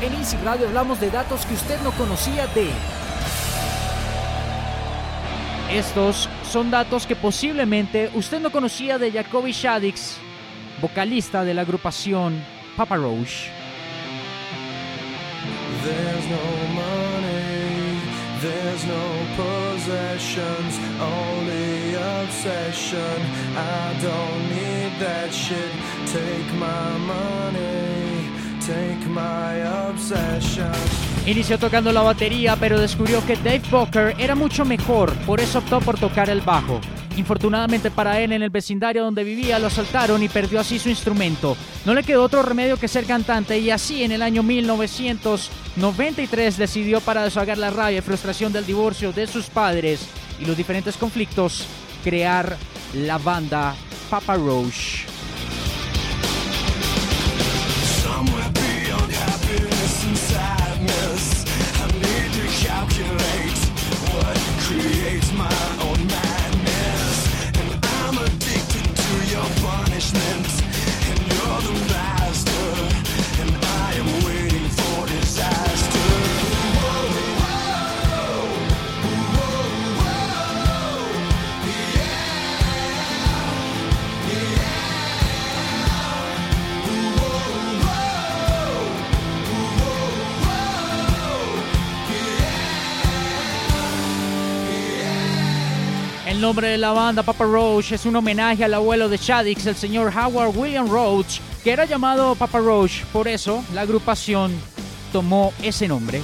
En Easy Radio hablamos de datos que usted no conocía de... Estos son datos que posiblemente usted no conocía de Jacoby Shaddix, vocalista de la agrupación Papa Roach. There's no money, there's no possessions, only obsession. I don't need that shit. Take my money. Inició tocando la batería, pero descubrió que Dave Booker era mucho mejor, por eso optó por tocar el bajo. Infortunadamente para él, en el vecindario donde vivía lo asaltaron y perdió así su instrumento. No le quedó otro remedio que ser cantante y así en el año 1993 decidió para desahogar la rabia y frustración del divorcio de sus padres y los diferentes conflictos crear la banda Papa Roach. Nombre de la banda Papa Roach es un homenaje al abuelo de Shaddix, el señor Howard William Roach, que era llamado Papa Roach. Por eso la agrupación tomó ese nombre.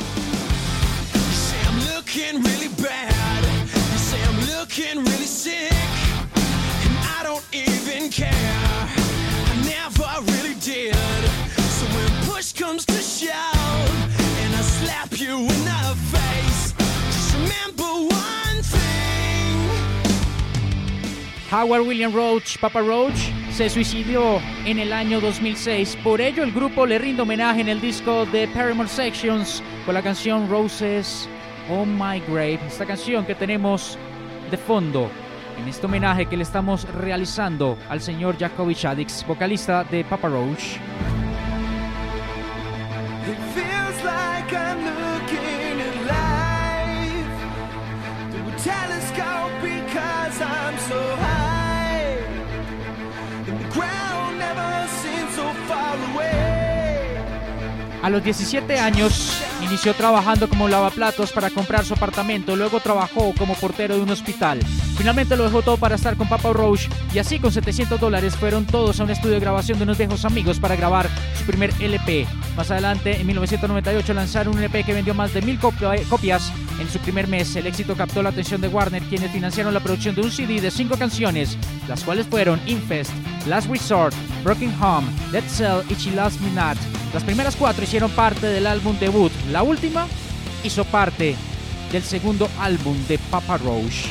Howard William Roach, Papa Roach, se suicidó en el año 2006. Por ello, el grupo le rinde homenaje en el disco de Paramore Sections con la canción Roses on My Grave. Esta canción que tenemos de fondo en este homenaje que le estamos realizando al señor Jacoby Shaddix, vocalista de Papa Roach. A los 17 años inició trabajando como lavaplatos para comprar su apartamento, luego trabajó como portero de un hospital. Finalmente lo dejó todo para estar con Papa Roach y así con 700 dólares fueron todos a un estudio de grabación de unos viejos amigos para grabar su primer LP. Más adelante, en 1998, lanzaron un LP que vendió más de mil copias en su primer mes. El éxito captó la atención de Warner, quienes financiaron la producción de un CD de cinco canciones, las cuales fueron Infest, Last Resort, Broken Home, Let's Sell y She Loves Me Not. Las primeras cuatro hicieron parte del álbum debut. La última hizo parte del segundo álbum de Papa Roach.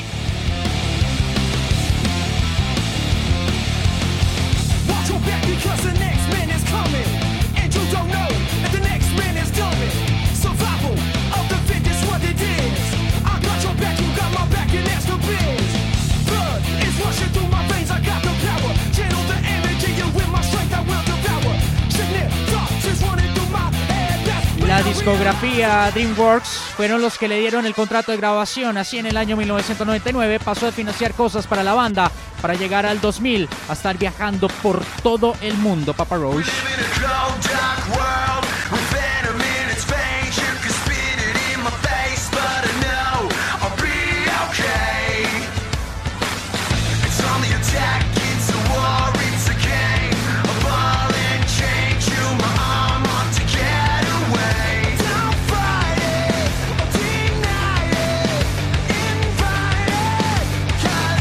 La discografía DreamWorks fueron los que le dieron el contrato de grabación. Así en el año 1999 pasó de financiar cosas para la banda para llegar al 2000 a estar viajando por todo el mundo, Papa Roach.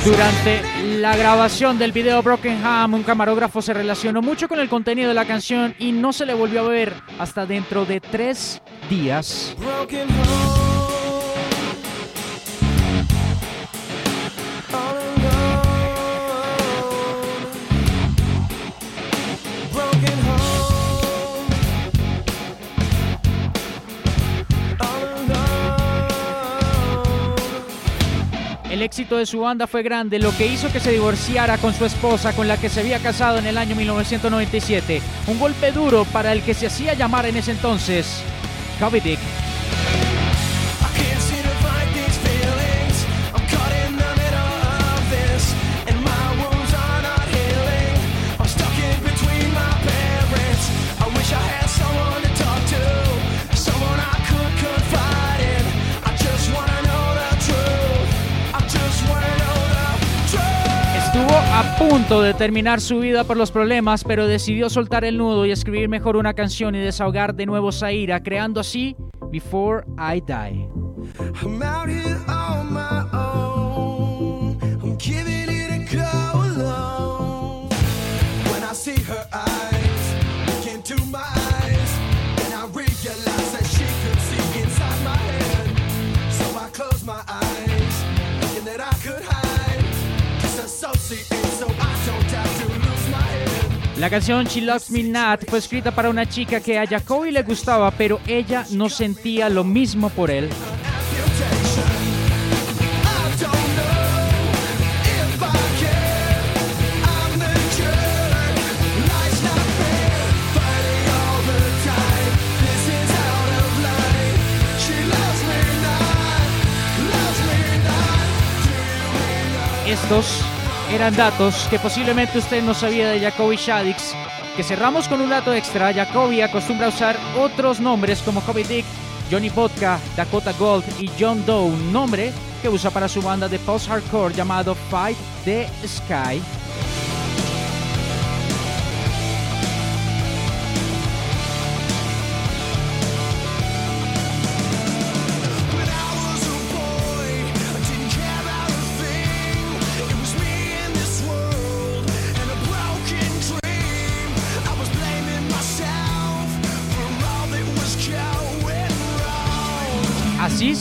Durante la grabación del video Broken Ham, un camarógrafo se relacionó mucho con el contenido de la canción y no se le volvió a ver hasta dentro de tres días. El éxito de su banda fue grande, lo que hizo que se divorciara con su esposa con la que se había casado en el año 1997. Un golpe duro para el que se hacía llamar en ese entonces Dick. De terminar su vida por los problemas, pero decidió soltar el nudo y escribir mejor una canción y desahogar de nuevo Zaira, creando así Before I Die. La canción She Loves Me Not fue escrita para una chica que a Jacoby le gustaba, pero ella no sentía lo mismo por él. Estos eran datos que posiblemente usted no sabía de Jacoby Shaddix. Que cerramos con un dato extra. Jacoby acostumbra a usar otros nombres como Kobe Dick, Johnny Vodka, Dakota Gold y John Doe, un nombre que usa para su banda de post-hardcore llamado Fight the Sky.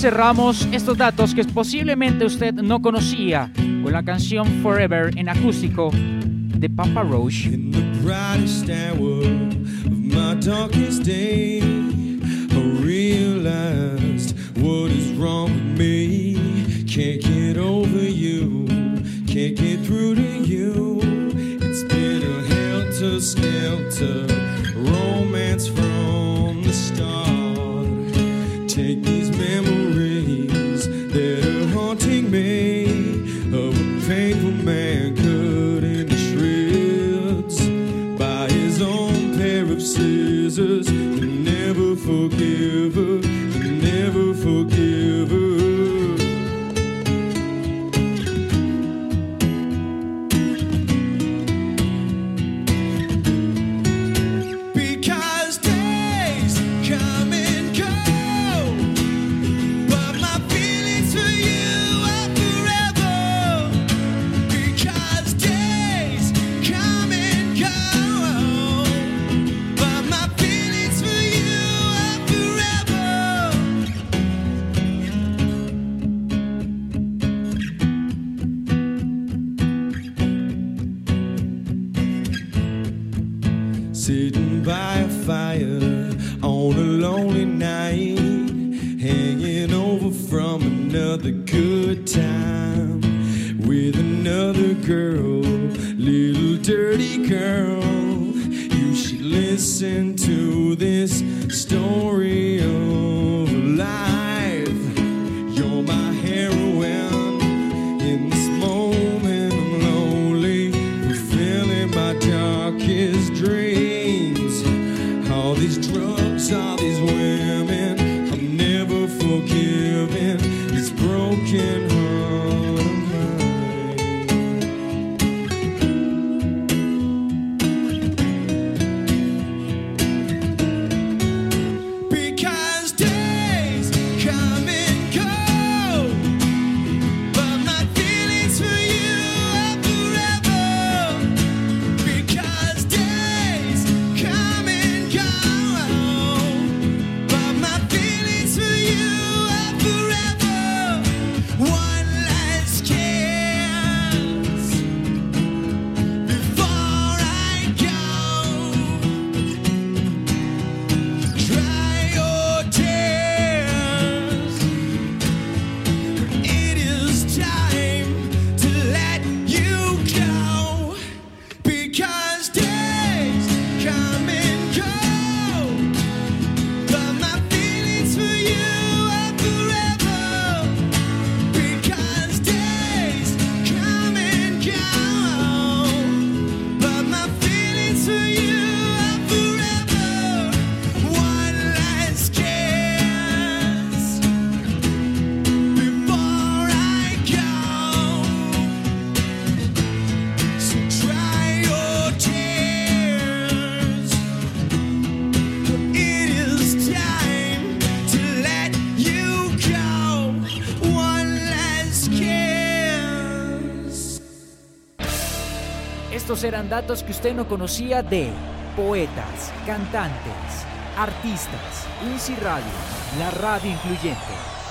Cerramos estos datos que posiblemente usted no conocía con la canción Forever en acústico de Papa Roach. In the brightest hour of my darkest day, I realized what is wrong with me. Can't get over you, can't get through to you. It's been a helter skelter lonely night, hanging over from another good time with another girl, little dirty girl. You should listen Estos eran datos que usted no conocía de poetas, cantantes, artistas, INSI Radio, la radio incluyente.